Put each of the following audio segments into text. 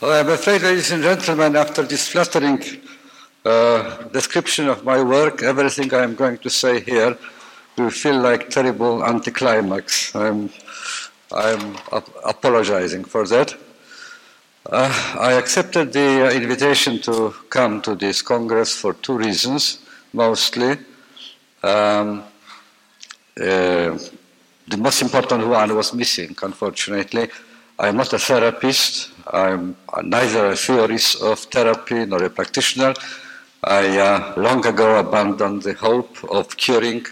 Well, I'm afraid, ladies and gentlemen, after this flattering uh, description of my work, everything I'm going to say here will feel like terrible anticlimax. I'm, I'm ap- apologizing for that. Uh, I accepted the uh, invitation to come to this Congress for two reasons, mostly. Um, uh, the most important one was missing, unfortunately. I'm not a therapist. I'm neither a theorist of therapy nor a practitioner. I uh, long ago abandoned the hope of curing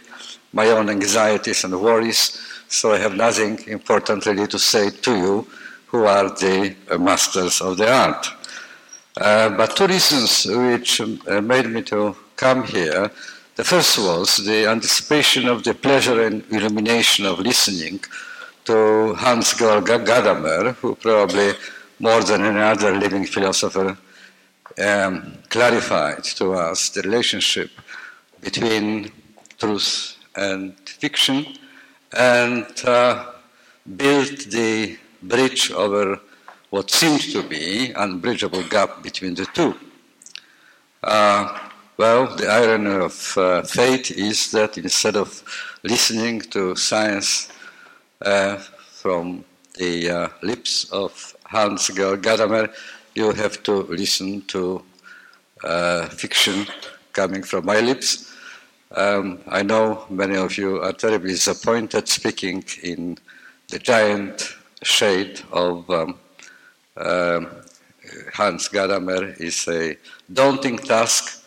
my own anxieties and worries, so I have nothing important really to say to you who are the uh, masters of the art. Uh, but two reasons which uh, made me to come here. The first was the anticipation of the pleasure and illumination of listening to Hans Georg Gadamer, who probably more than any other living philosopher um, clarified to us the relationship between truth and fiction and uh, built the bridge over what seemed to be an unbridgeable gap between the two. Uh, well, the irony of uh, fate is that instead of listening to science from the uh, lips of Hans Georg Gadamer, you have to listen to uh, fiction coming from my lips. Um, I know many of you are terribly disappointed speaking in the giant shade of um, uh, Hans Gadamer is a daunting task.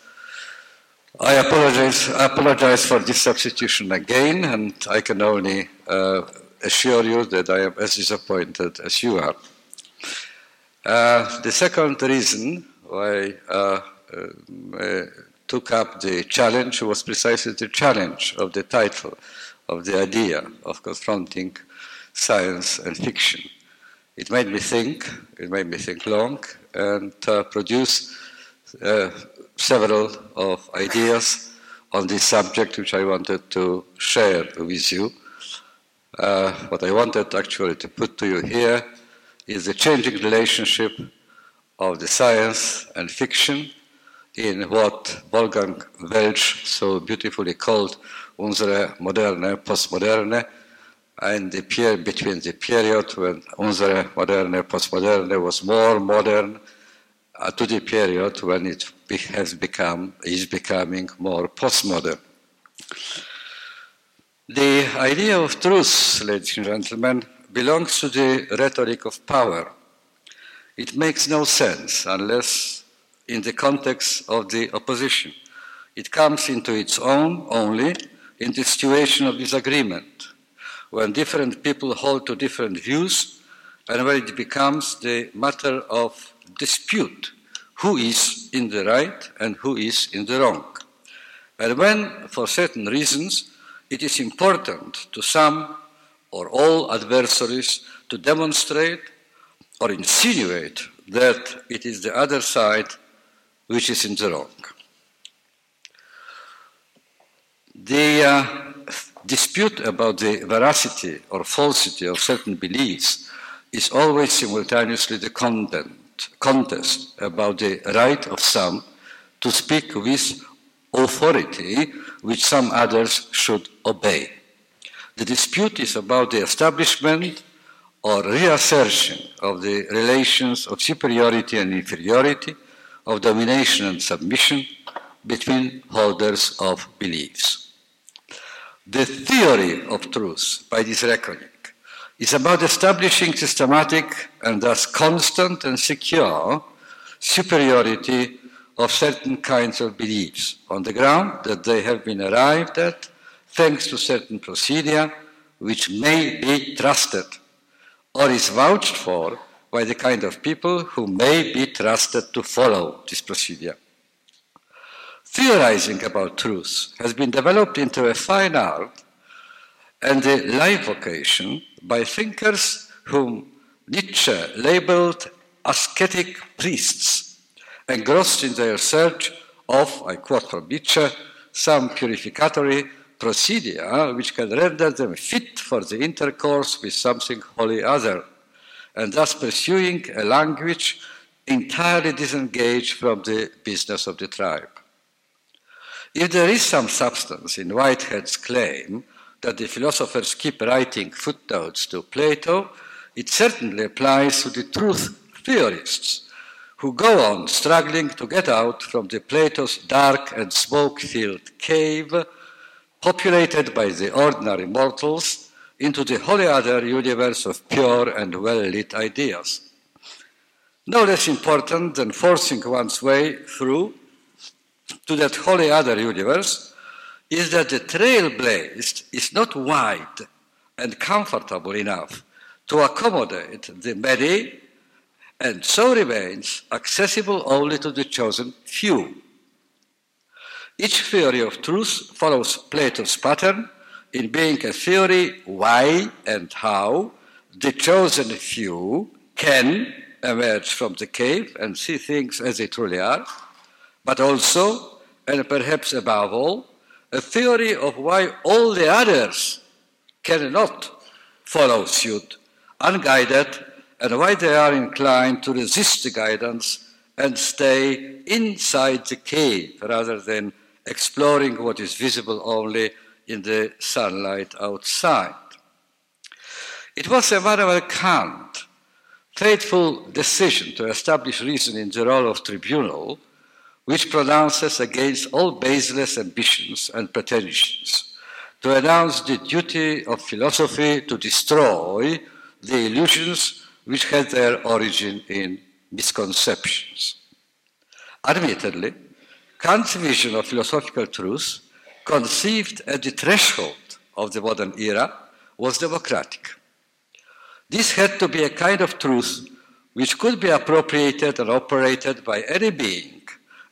I apologize, apologize for this substitution again, and I can only uh, assure you that I am as disappointed as you are. Uh, the second reason why uh, uh, took up the challenge was precisely the challenge of the title, of the idea of confronting science and fiction. It made me think, it made me think long, and uh, produce uh, several of ideas on this subject which I wanted to share with you. Uh, what I wanted actually to put to you here is the changing relationship of the science and fiction in what Wolfgang Welsch so beautifully called unsere moderne postmoderne, and the period between the period when unsere moderne postmoderne was more modern uh, to the period when it be, has become is becoming more postmodern. The idea of truth, ladies and gentlemen, belongs to the rhetoric of power. It makes no sense unless in the context of the opposition. It comes into its own only in the situation of disagreement, when different people hold to different views, and when it becomes the matter of dispute who is in the right and who is in the wrong. And when, for certain reasons, it is important to some or all adversaries to demonstrate or insinuate that it is the other side which is in the wrong. The uh, dispute about the veracity or falsity of certain beliefs is always simultaneously the content, contest about the right of some to speak with authority which some others should obey. The dispute is about the establishment or reassertion of the relations of superiority and inferiority, of domination and submission between holders of beliefs. The theory of truth, by this reckoning, is about establishing systematic and thus constant and secure superiority of certain kinds of beliefs on the ground that they have been arrived at thanks to certain procedure which may be trusted or is vouched for by the kind of people who may be trusted to follow this procedure. Theorizing about truth has been developed into a fine art and a life vocation by thinkers whom Nietzsche labeled ascetic priests, engrossed in their search of, I quote from Nietzsche, some purificatory procedure which can render them fit for the intercourse with something wholly other, and thus pursuing a language entirely disengaged from the business of the tribe. If there is some substance in Whitehead's claim that the philosophers keep writing footnotes to Plato, it certainly applies to the truth theorists who go on struggling to get out from the Plato's dark and smoke-filled cave populated by the ordinary mortals into the holy other universe of pure and well-lit ideas. No less important than forcing one's way through to that holy other universe is that the trail blazed is not wide and comfortable enough to accommodate the many and so remains accessible only to the chosen few. Each theory of truth follows Plato's pattern in being a theory why and how the chosen few can emerge from the cave and see things as they truly are, but also, and perhaps above all, a theory of why all the others cannot follow suit unguided and why they are inclined to resist the guidance and stay inside the cave rather than exploring what is visible only in the sunlight outside. It was Immanuel Kant's faithful decision to establish reason in the role of tribunal, which pronounces against all baseless ambitions and pretensions, to announce the duty of philosophy to destroy the illusions which had their origin in misconceptions. Admittedly, Kant's vision of philosophical truth, conceived at the threshold of the modern era, was democratic. This had to be a kind of truth which could be appropriated and operated by any being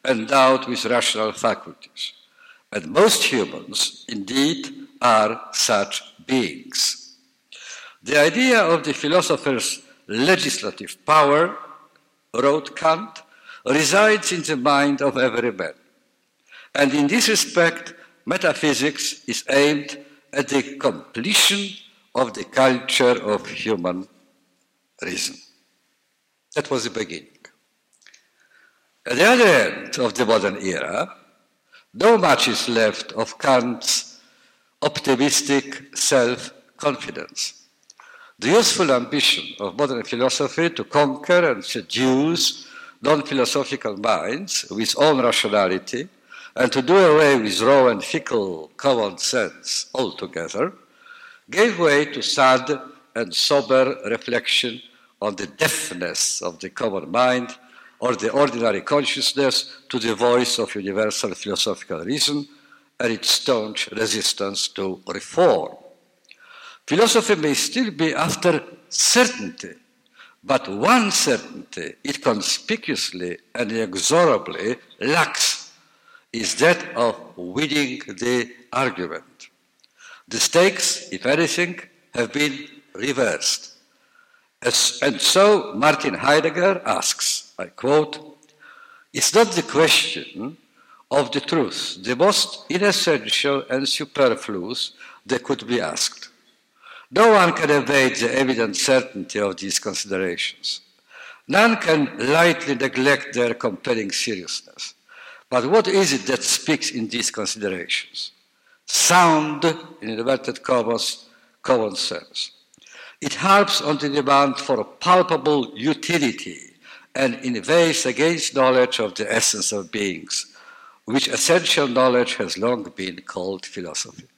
endowed with rational faculties. And most humans, indeed, are such beings. The idea of the philosopher's legislative power, wrote Kant, resides in the mind of every man. And in this respect, metaphysics is aimed at the completion of the culture of human reason. That was the beginning. At the other end of the modern era, no much is left of Kant's optimistic self confidence. The useful ambition of modern philosophy to conquer and seduce non-philosophical minds with own rationality and to do away with raw and fickle common sense altogether gave way to sad and sober reflection on the deafness of the common mind or the ordinary consciousness to the voice of universal philosophical reason and its staunch resistance to reform. Philosophy may still be after certainty, but one certainty it conspicuously and inexorably lacks is that of winning the argument. The stakes, if anything, have been reversed. As, and so Martin Heidegger asks, I quote, It's not the question of the truth, the most inessential and superfluous that could be asked. No one can evade the evident certainty of these considerations. None can lightly neglect their compelling seriousness. But what is it that speaks in these considerations? Sound, in inverted commas, common sense. It harps on the demand for palpable utility and inveighs against knowledge of the essence of beings, which essential knowledge has long been called philosophy.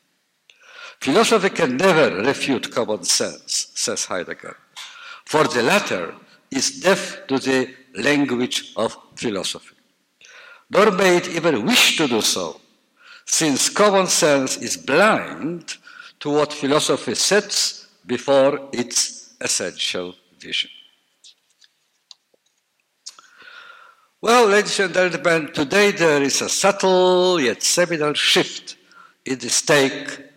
Philosophy can never refute common sense, says Heidegger, for the latter is deaf to the language of philosophy. Nor may it even wish to do so, since common sense is blind to what philosophy sets before its essential vision. Well, ladies and gentlemen, today there is a subtle yet seminal shift in the stake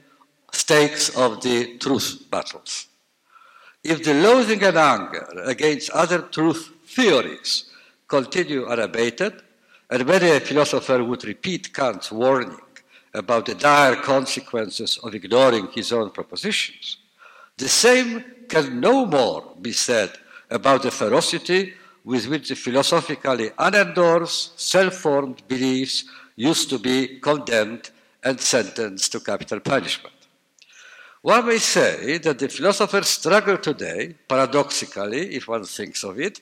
stakes of the truth battles. If the loathing and anger against other truth theories continue unabated, and many a philosopher would repeat Kant's warning about the dire consequences of ignoring his own propositions, the same can no more be said about the ferocity with which the philosophically unendorsed, self-formed beliefs used to be condemned and sentenced to capital punishment. One may say that the philosophers struggle today, paradoxically, if one thinks of it,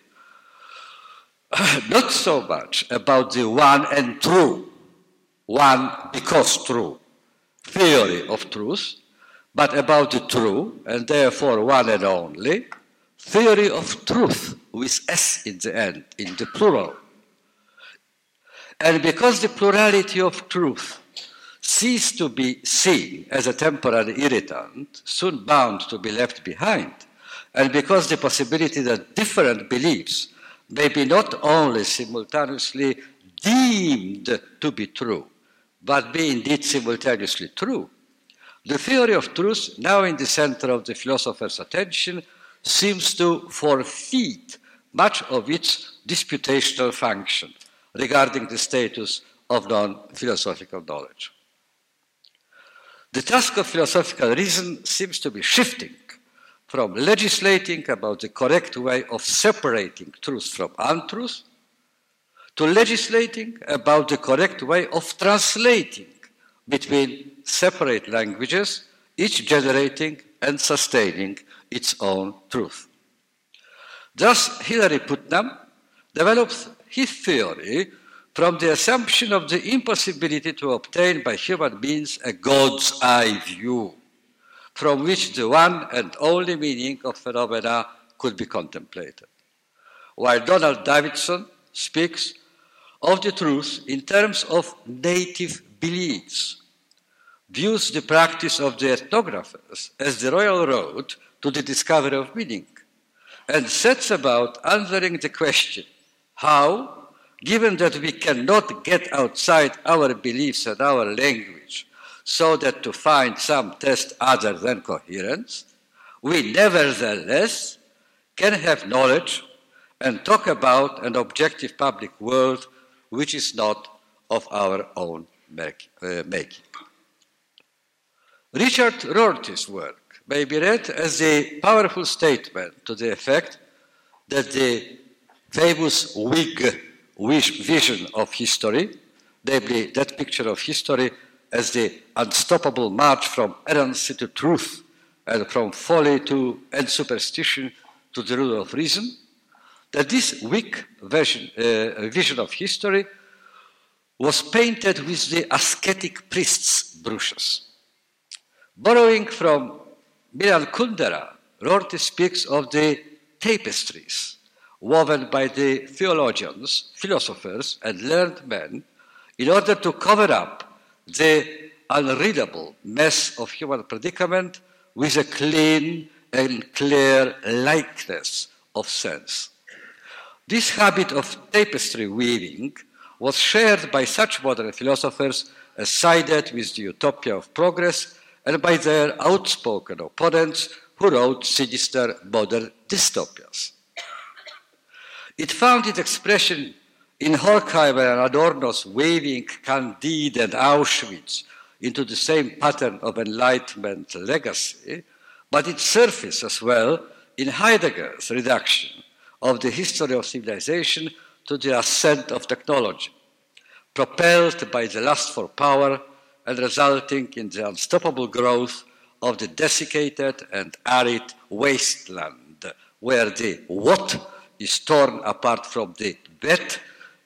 not so much about the one and true, one because true, theory of truth, but about the true, and therefore one and only, theory of truth with S in the end, in the plural. And because the plurality of truth ceased to be seen as a temporary irritant, soon bound to be left behind, and because the possibility that different beliefs may be not only simultaneously deemed to be true, but be indeed simultaneously true, the theory of truth, now in the center of the philosopher's attention, seems to forfeit much of its disputational function regarding the status of non philosophical knowledge. The task of philosophical reason seems to be shifting from legislating about the correct way of separating truth from untruth to legislating about the correct way of translating between separate languages, each generating and sustaining its own truth. Thus, Hilary Putnam develops his theory from the assumption of the impossibility to obtain by human means a God's eye view, from which the one and only meaning of phenomena could be contemplated. While Donald Davidson speaks of the truth in terms of native beliefs, views the practice of the ethnographers as the royal road to the discovery of meaning, and sets about answering the question how, given that we cannot get outside our beliefs and our language, so that to find some test other than coherence, we nevertheless can have knowledge and talk about an objective public world which is not of our own uh, making. Richard Rorty's work may be read as a powerful statement to the effect that the famous Whig vision of history, that picture of history as the unstoppable march from errancy to truth and from folly to and superstition to the rule of reason, that this Whig vision, uh, vision of history was painted with the ascetic priest's brushes. Borrowing from Milan Kundera, Rorty speaks of the tapestries woven by the theologians, philosophers, and learned men in order to cover up the unreadable mess of human predicament with a clean and clear likeness of sense. This habit of tapestry weaving was shared by such modern philosophers as sided with the utopia of progress and by their outspoken opponents who wrote sinister modern dystopias. It found its expression in Horkheimer and Adorno's waving Candide and Auschwitz into the same pattern of Enlightenment legacy, but it surfaced as well in Heidegger's reduction of the history of civilization to the ascent of technology, propelled by the lust for power and resulting in the unstoppable growth of the desiccated and arid wasteland, where the what is torn apart from the bet,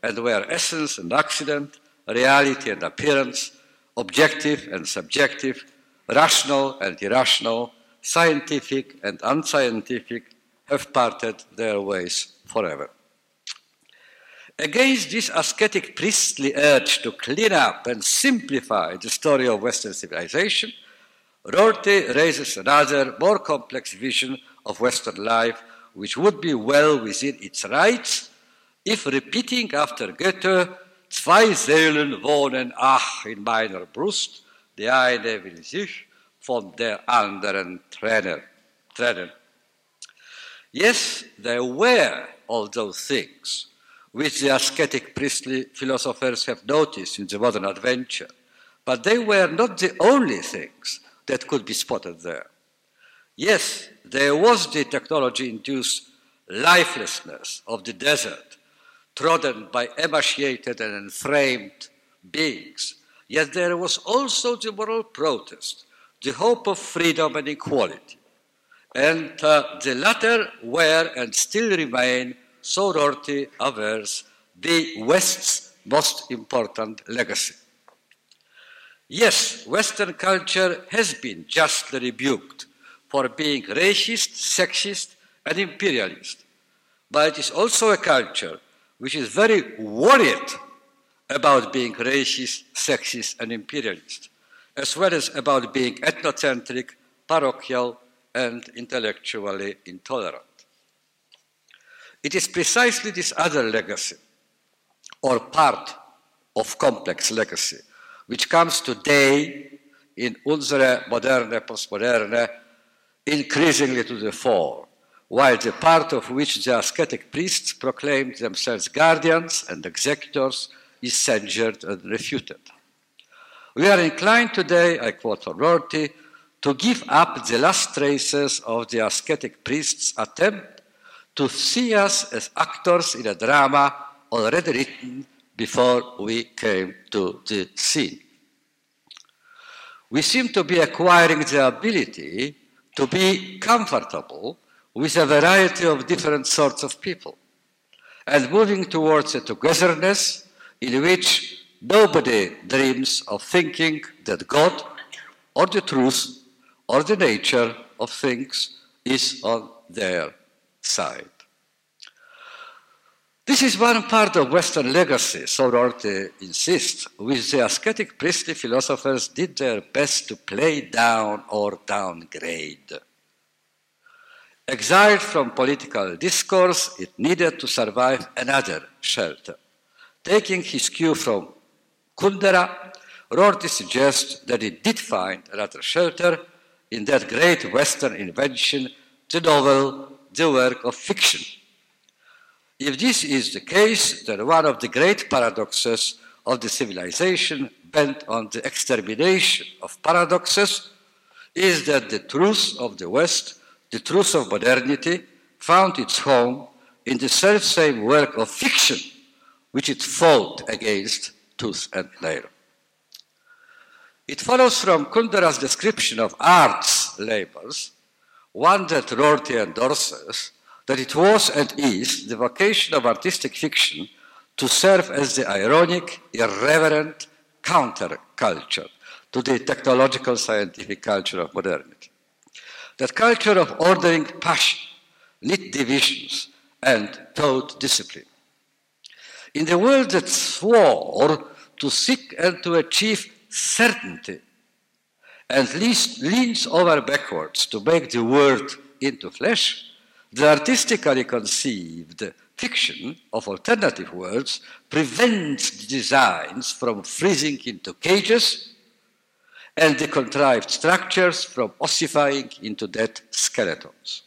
and where essence and accident, reality and appearance, objective and subjective, rational and irrational, scientific and unscientific have parted their ways forever. Against this ascetic priestly urge to clean up and simplify the story of Western civilization, Rorty raises another, more complex vision of Western life, which would be well within its rights if repeating after Goethe, Zwei Seelen wohnen ach in meiner Brust, die eine will sich von der anderen trennen. trennen. Yes, there were all those things which the ascetic priestly philosophers have noticed in the modern adventure, but they were not the only things that could be spotted there. Yes, there was the technology induced lifelessness of the desert, trodden by emaciated and enframed beings, yet there was also the moral protest, the hope of freedom and equality. And uh, the latter were and still remain, so Rorty avers, the West's most important legacy. Yes, Western culture has been justly rebuked for being racist, sexist, and imperialist. But it is also a culture which is very worried about being racist, sexist, and imperialist, as well as about being ethnocentric, parochial, and intellectually intolerant. It is precisely this other legacy, or part of complex legacy, which comes today in unsere moderne, postmoderne, increasingly to the fore, while the part of which the ascetic priests proclaimed themselves guardians and executors is censured and refuted. We are inclined today, I quote Rorty, to give up the last traces of the ascetic priests' attempt to see us as actors in a drama already written before we came to the scene. We seem to be acquiring the ability to be comfortable with a variety of different sorts of people and moving towards a togetherness in which nobody dreams of thinking that God or the truth or the nature of things is on their side. This is one part of Western legacy, so Rorty insists, which the ascetic priestly philosophers did their best to play down or downgrade. Exiled from political discourse, it needed to survive another shelter. Taking his cue from Kundera, Rorty suggests that it did find another shelter in that great Western invention, the novel, the work of fiction if this is the case, then one of the great paradoxes of the civilization bent on the extermination of paradoxes is that the truth of the West, the truth of modernity, found its home in the self-same work of fiction which it fought against tooth and nail. It follows from Kundera's description of art's labors, one that Rorty endorses, that it was and is the vocation of artistic fiction to serve as the ironic, irreverent counterculture to the technological scientific culture of modernity. That culture of ordering passion, knit divisions, and taught discipline. In the world that swore to seek and to achieve certainty and leans over backwards to make the word into flesh, the artistically conceived fiction of alternative worlds prevents designs from freezing into cages and the contrived structures from ossifying into dead skeletons.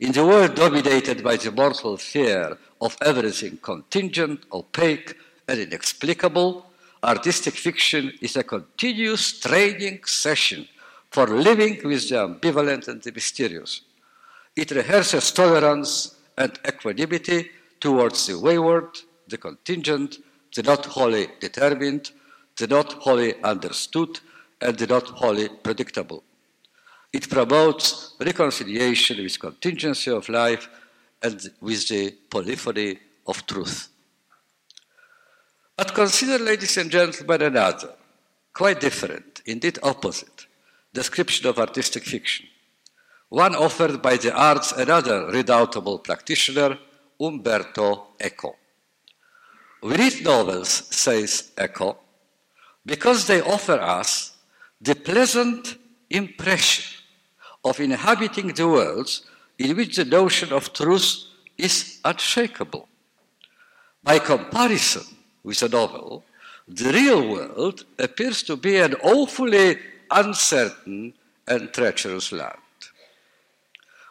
In the world dominated by the mortal fear of everything contingent, opaque, and inexplicable, artistic fiction is a continuous training session for living with the ambivalent and the mysterious it rehearses tolerance and equanimity towards the wayward, the contingent, the not wholly determined, the not wholly understood, and the not wholly predictable. It promotes reconciliation with contingency of life and with the polyphony of truth. But consider, ladies and gentlemen, another, quite different, indeed opposite, description of artistic fiction one offered by the arts another redoubtable practitioner, Umberto Eco. We read novels, says Eco, because they offer us the pleasant impression of inhabiting the worlds in which the notion of truth is unshakable. By comparison with a novel, the real world appears to be an awfully uncertain and treacherous land.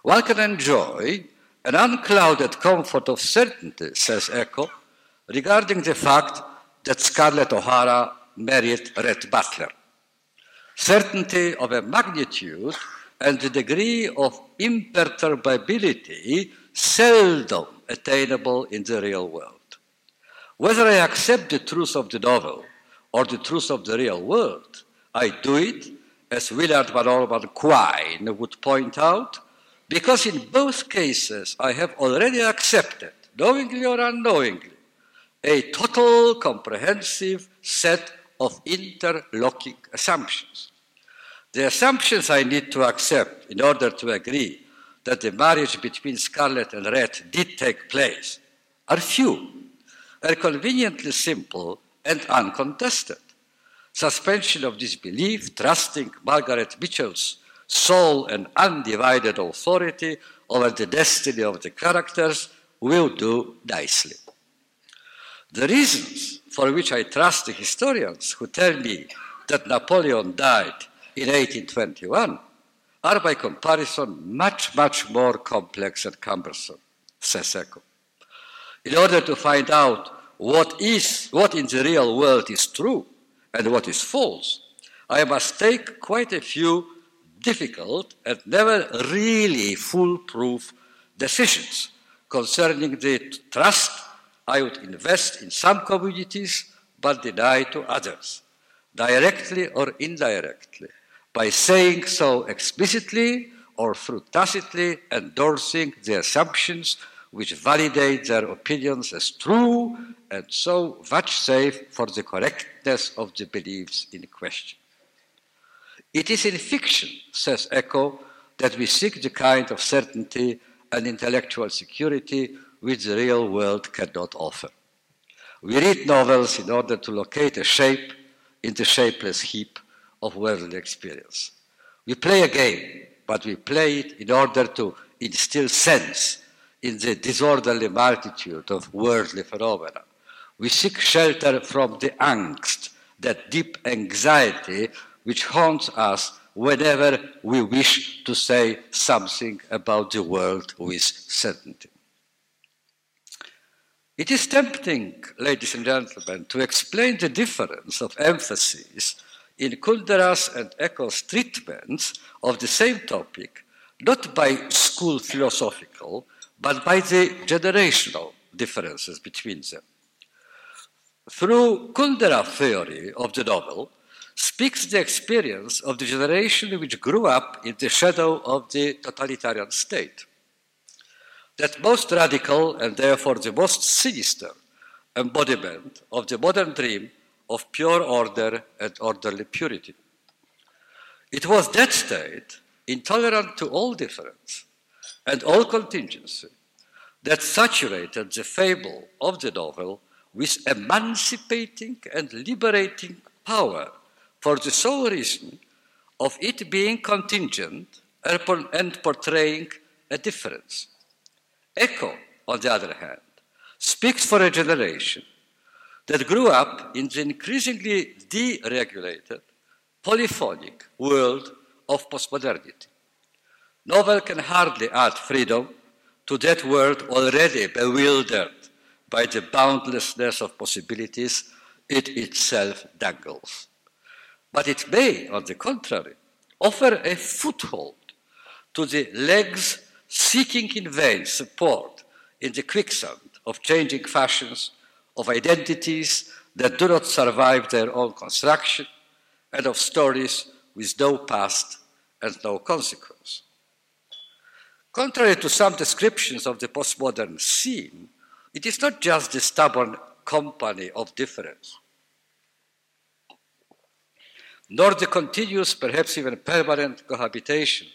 One can enjoy an unclouded comfort of certainty, says Eco, regarding the fact that Scarlett O'Hara married Rhett Butler. Certainty of a magnitude and degree of imperturbability seldom attainable in the real world. Whether I accept the truth of the novel or the truth of the real world, I do it, as Willard Van Orman Quine would point out, because in both cases I have already accepted, knowingly or unknowingly, a total comprehensive set of interlocking assumptions. The assumptions I need to accept in order to agree that the marriage between Scarlett and Rhett did take place are few, are conveniently simple and uncontested. Suspension of disbelief, trusting Margaret Mitchell's sole and undivided authority over the destiny of the characters will do nicely. The reasons for which I trust the historians who tell me that Napoleon died in 1821 are by comparison much, much more complex and cumbersome, says. In order to find out what is, what in the real world is true and what is false, I must take quite a few difficult and never really foolproof decisions concerning the trust I would invest in some communities but deny to others, directly or indirectly, by saying so explicitly or through tacitly endorsing the assumptions which validate their opinions as true and so vouchsafe for the correctness of the beliefs in question. It is in fiction, says Eco, that we seek the kind of certainty and intellectual security which the real world cannot offer. We read novels in order to locate a shape in the shapeless heap of worldly experience. We play a game, but we play it in order to instill sense in the disorderly multitude of worldly phenomena. We seek shelter from the angst, that deep anxiety which haunts us whenever we wish to say something about the world with certainty. It is tempting, ladies and gentlemen, to explain the difference of emphasis in Kundera's and Eco's treatments of the same topic, not by school philosophical, but by the generational differences between them. Through Kundera's theory of the novel, speaks the experience of the generation which grew up in the shadow of the totalitarian state. That most radical and therefore the most sinister embodiment of the modern dream of pure order and orderly purity. It was that state, intolerant to all difference and all contingency, that saturated the fable of the novel with emancipating and liberating power for the sole reason of it being contingent and portraying a difference. Eco, on the other hand, speaks for a generation that grew up in the increasingly deregulated, polyphonic world of postmodernity. Novel can hardly add freedom to that world already bewildered by the boundlessness of possibilities it itself dangles. But it may, on the contrary, offer a foothold to the legs seeking in vain support in the quicksand of changing fashions, of identities that do not survive their own construction, and of stories with no past and no consequence. Contrary to some descriptions of the postmodern scene, it is not just the stubborn company of difference nor the continuous, perhaps even permanent cohabitation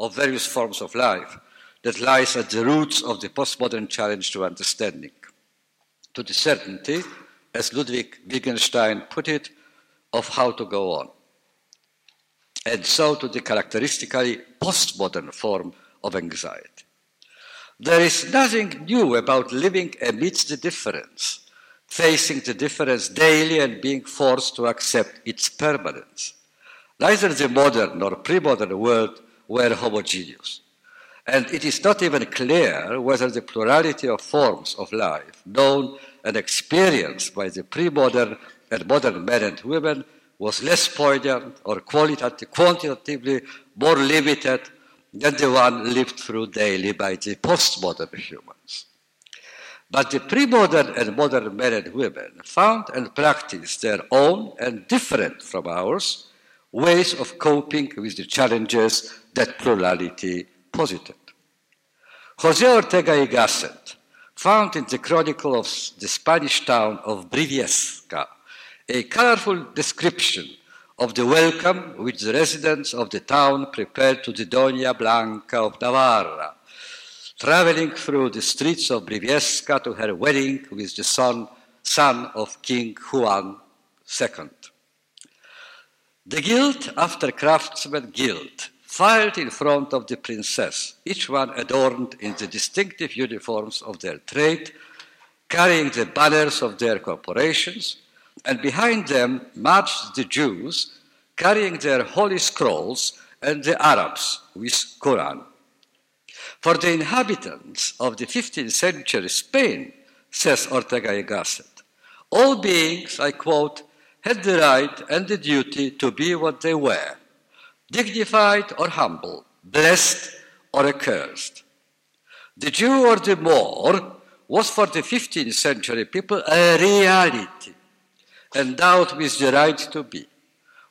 of various forms of life that lies at the roots of the postmodern challenge to understanding, to the certainty, as Ludwig Wittgenstein put it, of how to go on, and so to the characteristically postmodern form of anxiety. There is nothing new about living amidst the difference facing the difference daily and being forced to accept its permanence. Neither the modern nor pre-modern world were homogeneous. And it is not even clear whether the plurality of forms of life known and experienced by the pre-modern and modern men and women was less poignant or quantitatively more limited than the one lived through daily by the postmodern humans. But the pre-modern and modern men and women found and practiced their own and different from ours ways of coping with the challenges that plurality posited. Jose Ortega y Gasset found in the chronicle of the Spanish town of Briviesca a colorful description of the welcome which the residents of the town prepared to the Doña Blanca of Navarra, traveling through the streets of Briviesca to her wedding with the son, son of King Juan II. The guild after craftsman guild filed in front of the princess, each one adorned in the distinctive uniforms of their trade, carrying the banners of their corporations, and behind them marched the Jews, carrying their holy scrolls, and the Arabs with Quran. For the inhabitants of the 15th century Spain, says Ortega y Gasset, all beings, I quote, had the right and the duty to be what they were, dignified or humble, blessed or accursed. The Jew or the Moor was for the 15th century people a reality, endowed with the right to be,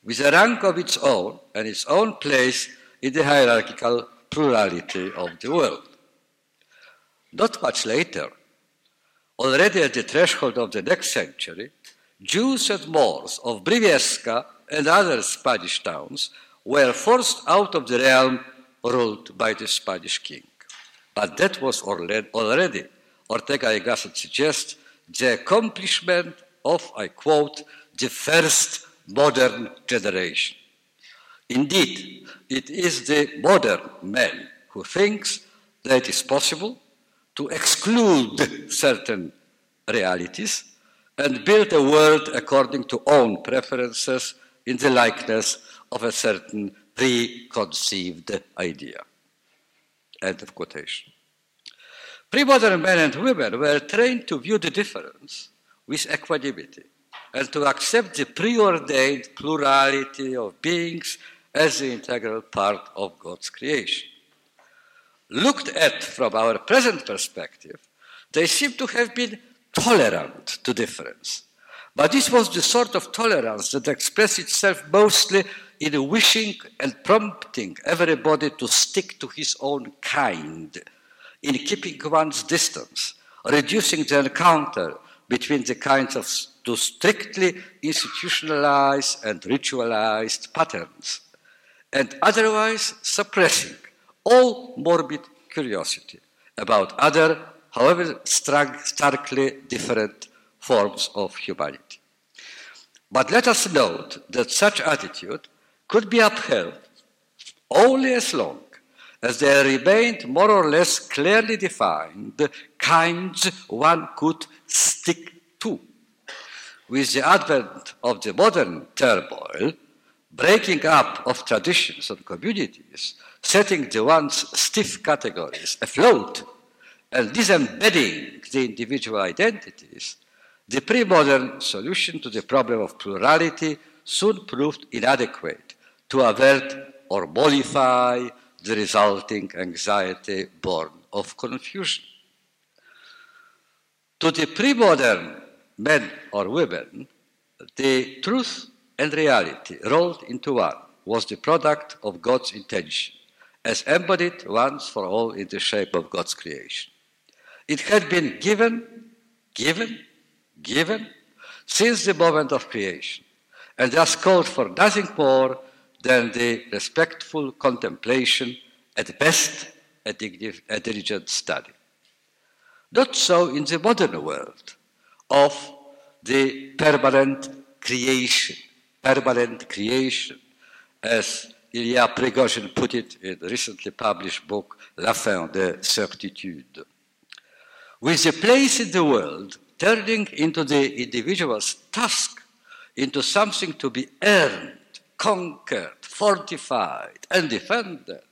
with a rank of its own and its own place in the hierarchical plurality of the world. Not much later, already at the threshold of the next century, Jews and Moors of Briviesca and other Spanish towns were forced out of the realm ruled by the Spanish king. But that was already, Ortega y Gasset suggests, the accomplishment of, I quote, the first modern generation. Indeed, it is the modern man who thinks that it is possible to exclude certain realities and build a world according to own preferences in the likeness of a certain preconceived idea. End of quotation. Pre-modern men and women were trained to view the difference with equanimity and to accept the preordained plurality of beings as the integral part of God's creation. Looked at from our present perspective, they seem to have been tolerant to difference. But this was the sort of tolerance that expressed itself mostly in wishing and prompting everybody to stick to his own kind, in keeping one's distance, reducing the encounter between the kinds of to strictly institutionalized and ritualized patterns, and otherwise suppressing all morbid curiosity about other however starkly different forms of humanity. But let us note that such attitude could be upheld only as long as there remained more or less clearly defined kinds one could stick to. With the advent of the modern turmoil, breaking up of traditions and communities, setting the once stiff categories afloat and disembedding the individual identities, the pre-modern solution to the problem of plurality soon proved inadequate to avert or mollify the resulting anxiety born of confusion. To the pre-modern men or women, the truth and reality rolled into one was the product of God's intention, as embodied once for all in the shape of God's creation. It had been given, given, given since the moment of creation, and thus called for nothing more than the respectful contemplation, at best a, diligent study. Not so in the modern world of the permanent creation, permanent creation, as Ilya Prigogine put it in the recently published book La fin de certitude with the place in the world turning into the individual's task into something to be earned, conquered, fortified, and defended,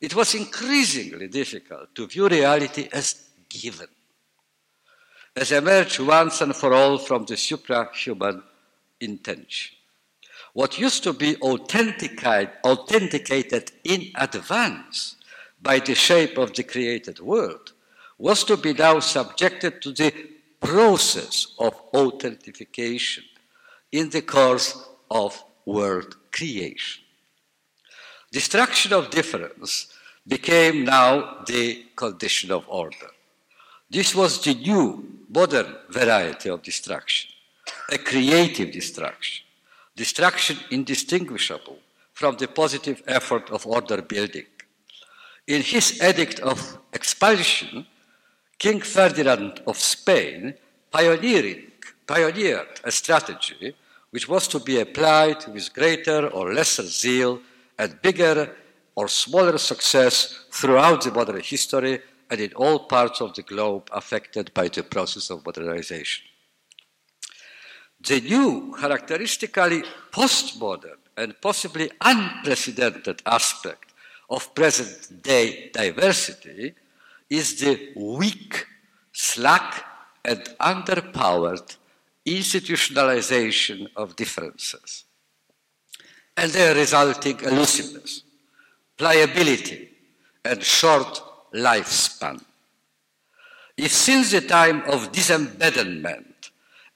it was increasingly difficult to view reality as given, as emerged once and for all from the suprahuman intention. What used to be authenticated in advance by the shape of the created world was to be now subjected to the process of authentication in the course of world creation. Destruction of difference became now the condition of order. This was the new modern variety of destruction, a creative destruction, destruction indistinguishable from the positive effort of order building. In his edict of expulsion, King Ferdinand of Spain pioneering, pioneered a strategy which was to be applied with greater or lesser zeal and bigger or smaller success throughout the modern history and in all parts of the globe affected by the process of modernization. The new, characteristically postmodern and possibly unprecedented aspect of present day diversity is the weak, slack, and underpowered institutionalization of differences and their resulting elusiveness, pliability, and short lifespan. If since the time of disembedment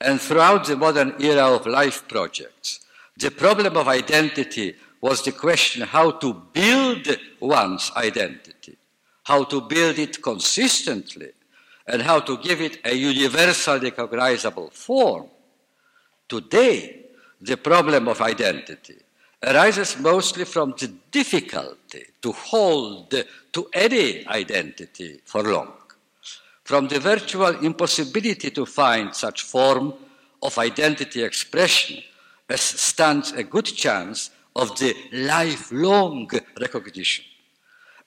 and throughout the modern era of life projects, the problem of identity was the question how to build one's identity, how to build it consistently, and how to give it a universally recognizable form. Today, the problem of identity arises mostly from the difficulty to hold to any identity for long, from the virtual impossibility to find such form of identity expression as stands a good chance of the lifelong recognition,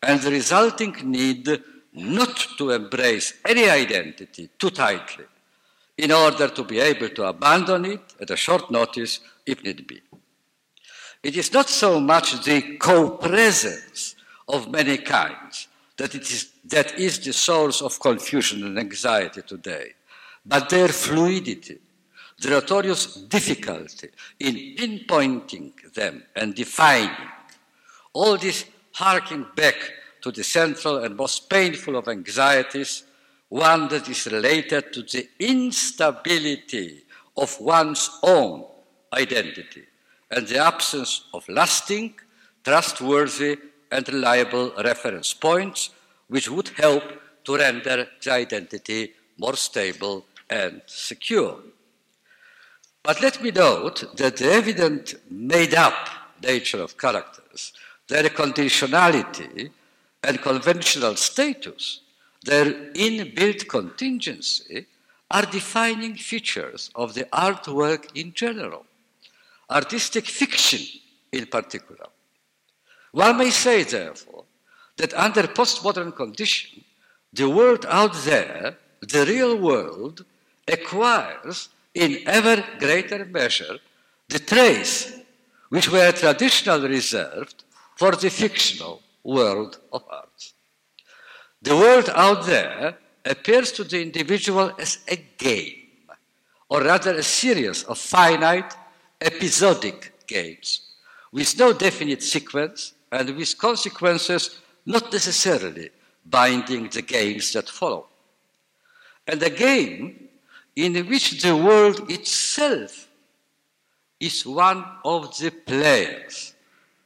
and the resulting need not to embrace any identity too tightly in order to be able to abandon it at a short notice if need be. It is not so much the co-presence of many kinds that, it is, that is the source of confusion and anxiety today, but their fluidity, the notorious difficulty in pinpointing them and defining. All this harking back to the central and most painful of anxieties, one that is related to the instability of one's own identity and the absence of lasting, trustworthy, and reliable reference points, which would help to render the identity more stable and secure. But let me note that the evident made up nature of characters, their conditionality and conventional status, their inbuilt contingency, are defining features of the artwork in general artistic fiction in particular. One may say, therefore, that under postmodern condition, the world out there, the real world, acquires in ever greater measure the traits which were traditionally reserved for the fictional world of art. The world out there appears to the individual as a game, or rather a series of finite episodic games with no definite sequence and with consequences not necessarily binding the games that follow. And a game in which the world itself is one of the players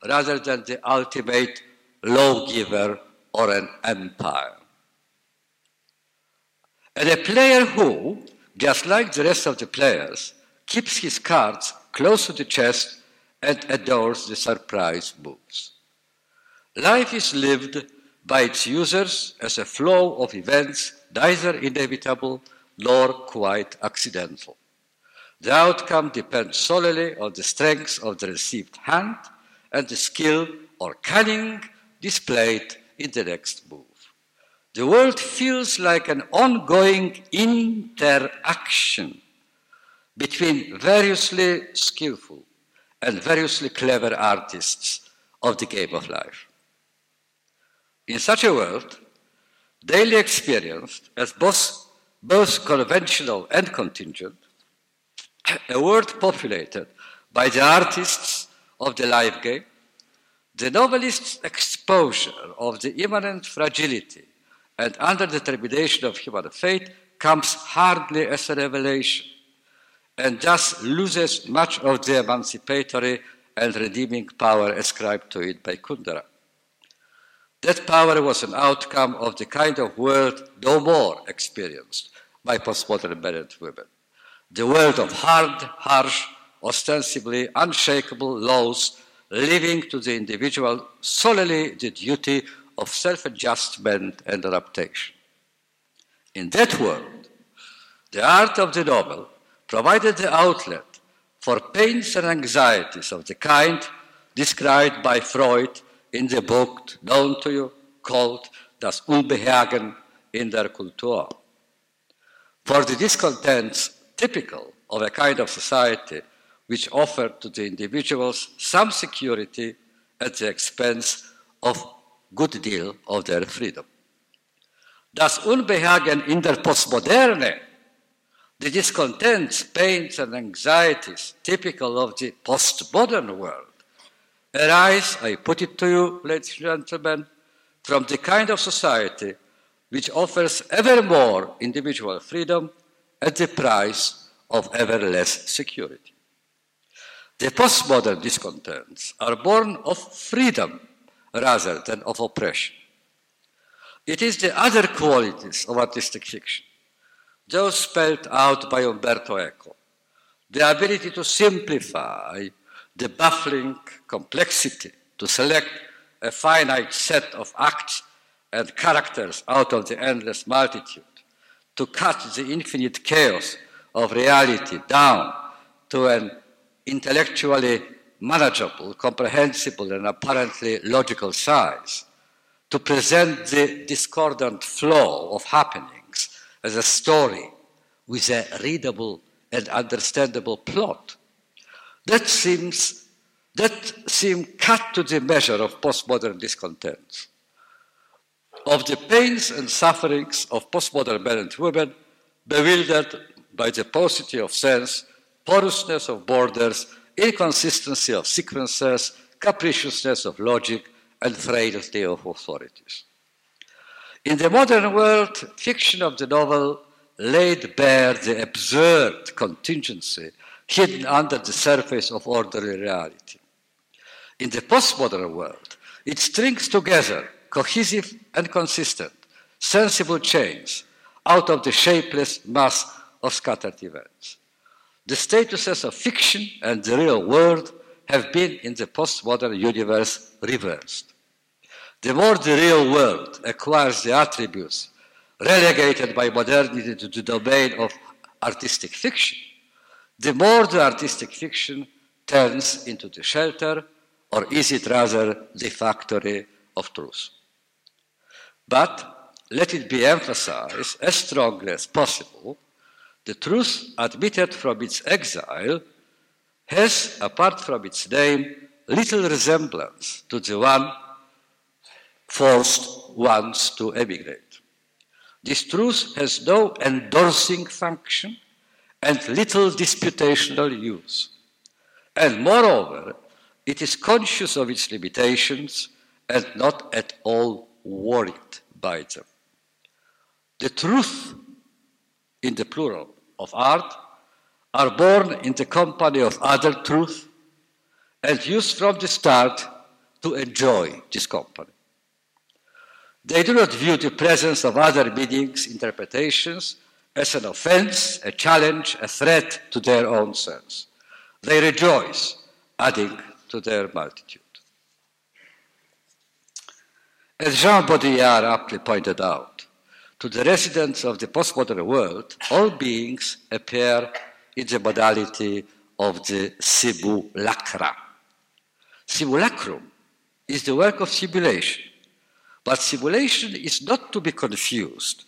rather than the ultimate lawgiver or an empire. And a player who, just like the rest of the players, keeps his cards close to the chest and adores the surprise moves. Life is lived by its users as a flow of events neither inevitable nor quite accidental. The outcome depends solely on the strength of the received hand and the skill or cunning displayed in the next move. The world feels like an ongoing interaction between variously skillful and variously clever artists of the game of life. In such a world, daily experienced as both, both conventional and contingent, a world populated by the artists of the life game, the novelist's exposure of the imminent fragility and underdetermination of human fate comes hardly as a revelation and thus loses much of the emancipatory and redeeming power ascribed to it by Kundera. That power was an outcome of the kind of world no more experienced by postmodern men and women. The world of hard, harsh, ostensibly unshakable laws, leaving to the individual solely the duty of self adjustment and adaptation. In that world, the art of the novel provided the outlet for pains and anxieties of the kind described by Freud in the book known to you called Das Unbehagen in der Kultur. For the discontents typical of a kind of society which offered to the individuals some security at the expense of good deal of their freedom. Das Unbehagen in der Postmoderne, the discontents, pains, and anxieties typical of the postmodern world, arise, I put it to you, ladies and gentlemen, from the kind of society which offers ever more individual freedom at the price of ever less security. The postmodern discontents are born of freedom rather than of oppression. It is the other qualities of artistic fiction, those spelled out by Umberto Eco, the ability to simplify the baffling complexity, to select a finite set of acts and characters out of the endless multitude, to cut the infinite chaos of reality down to an intellectually manageable, comprehensible, and apparently logical size, to present the discordant flow of happenings as a story with a readable and understandable plot. That seems that seem cut to the measure of postmodern discontent. Of the pains and sufferings of postmodern men and women, bewildered by the paucity of sense, porousness of borders, inconsistency of sequences, capriciousness of logic, and frailty of authorities. In the modern world, fiction of the novel laid bare the absurd contingency hidden under the surface of ordinary reality. In the postmodern world, it strings together cohesive and consistent, sensible chains out of the shapeless mass of scattered events. The statuses of fiction and the real world have been in the postmodern universe reversed. The more the real world acquires the attributes relegated by modernity to the domain of artistic fiction, the more the artistic fiction turns into the shelter, or is it rather the factory of truth? But let it be emphasized as strongly as possible the truth admitted from its exile has, apart from its name, little resemblance to the one forced once to emigrate. This truth has no endorsing function and little disputational use. And moreover, it is conscious of its limitations and not at all worried by them. The truth in the plural of art are born in the company of other truth and used from the start to enjoy this company. They do not view the presence of other meanings, interpretations, as an offense, a challenge, a threat to their own sense. They rejoice, adding to their multitude. As Jean Baudrillard aptly pointed out, to the residents of the postmodern world, all beings appear in the modality of the simulacra. Simulacrum is the work of simulation, but simulation is not to be confused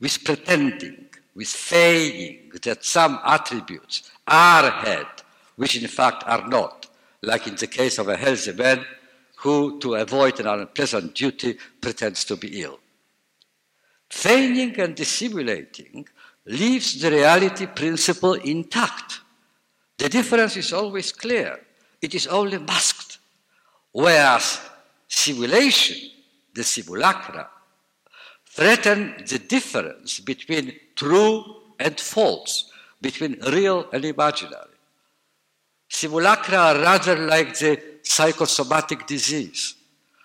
with pretending, with feigning that some attributes are had, which in fact are not, like in the case of a healthy man who, to avoid an unpleasant duty, pretends to be ill. Feigning and dissimulating leaves the reality principle intact. The difference is always clear. it is only masked, whereas simulation, the simulacra, threaten the difference between true and false, between real and imaginary. Simulacra are rather like the psychosomatic disease,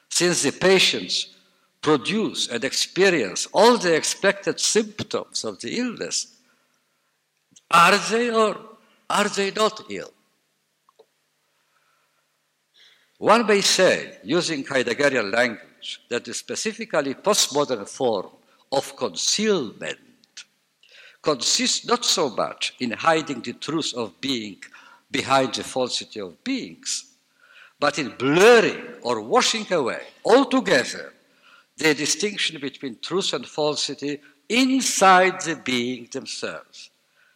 since the patients produce and experience all the expected symptoms of the illness. Are they or are they not ill? One may say, using Heideggerian language, that the specifically postmodern form of concealment consists not so much in hiding the truth of being behind the falsity of beings, but in blurring or washing away altogether the distinction between truth and falsity inside the being themselves,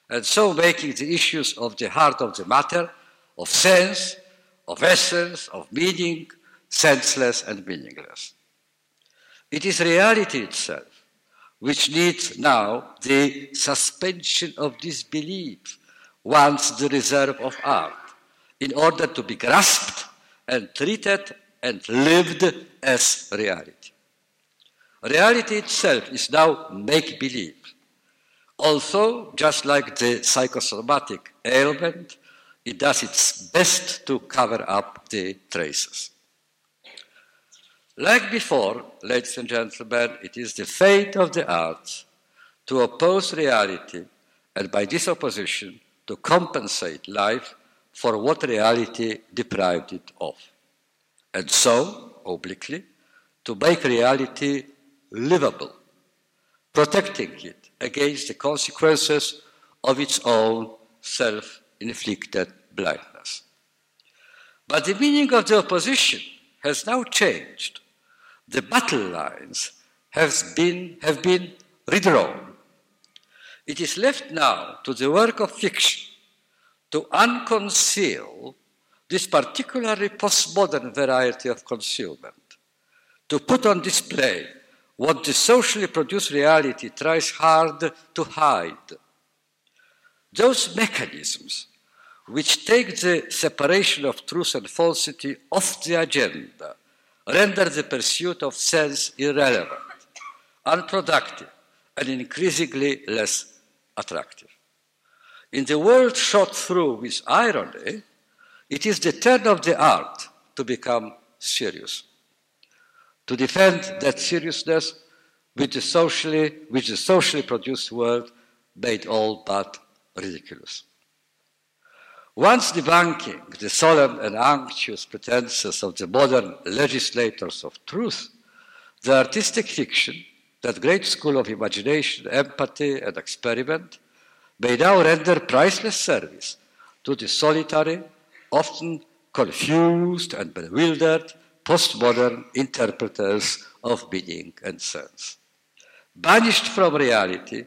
and so making the issues of the heart of the matter, of sense, of essence, of meaning, senseless and meaningless. It is reality itself which needs now the suspension of disbelief once the reserve of art in order to be grasped and treated and lived as reality. Reality itself is now make believe. Also, just like the psychosomatic ailment, it does its best to cover up the traces. Like before, ladies and gentlemen, it is the fate of the arts to oppose reality and by this opposition to compensate life for what reality deprived it of. And so, obliquely, to make reality livable, protecting it against the consequences of its own self inflicted blindness. But the meaning of the opposition has now changed. The battle lines have been, have been redrawn. It is left now to the work of fiction to unconceal this particularly postmodern variety of concealment, to put on display what the socially produced reality tries hard to hide. Those mechanisms which take the separation of truth and falsity off the agenda, render the pursuit of sense irrelevant, unproductive, and increasingly less attractive. In the world shot through with irony, it is the turn of the art to become serious, to defend that seriousness which the socially, which the socially produced world made all but ridiculous. Once debunking the solemn and unctuous pretenses of the modern legislators of truth, the artistic fiction, that great school of imagination, empathy, and experiment, may now render priceless service to the solitary, often confused and bewildered postmodern interpreters of meaning and sense. Banished from reality,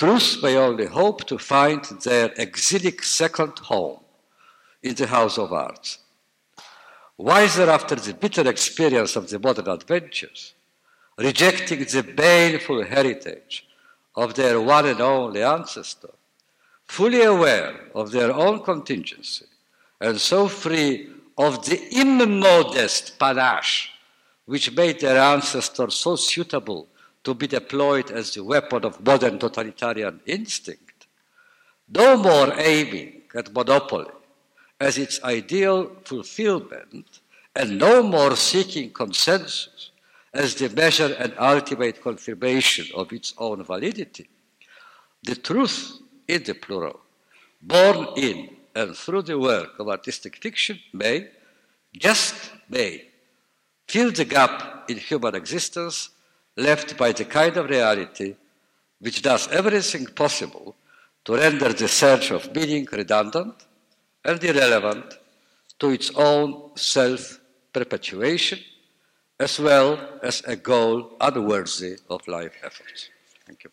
Truth may only hope to find their exilic second home in the House of Arts. Wiser after the bitter experience of the modern adventures, rejecting the baleful heritage of their one and only ancestor, fully aware of their own contingency, and so free of the immodest panache which made their ancestors so suitable to be deployed as the weapon of modern totalitarian instinct, no more aiming at monopoly as its ideal fulfillment, and no more seeking consensus as the measure and ultimate confirmation of its own validity. The truth in the plural, born in and through the work of artistic fiction, may, just may, fill the gap in human existence left by the kind of reality which does everything possible to render the search of meaning redundant and irrelevant to its own self perpetuation, as well as a goal unworthy of life efforts. Thank you.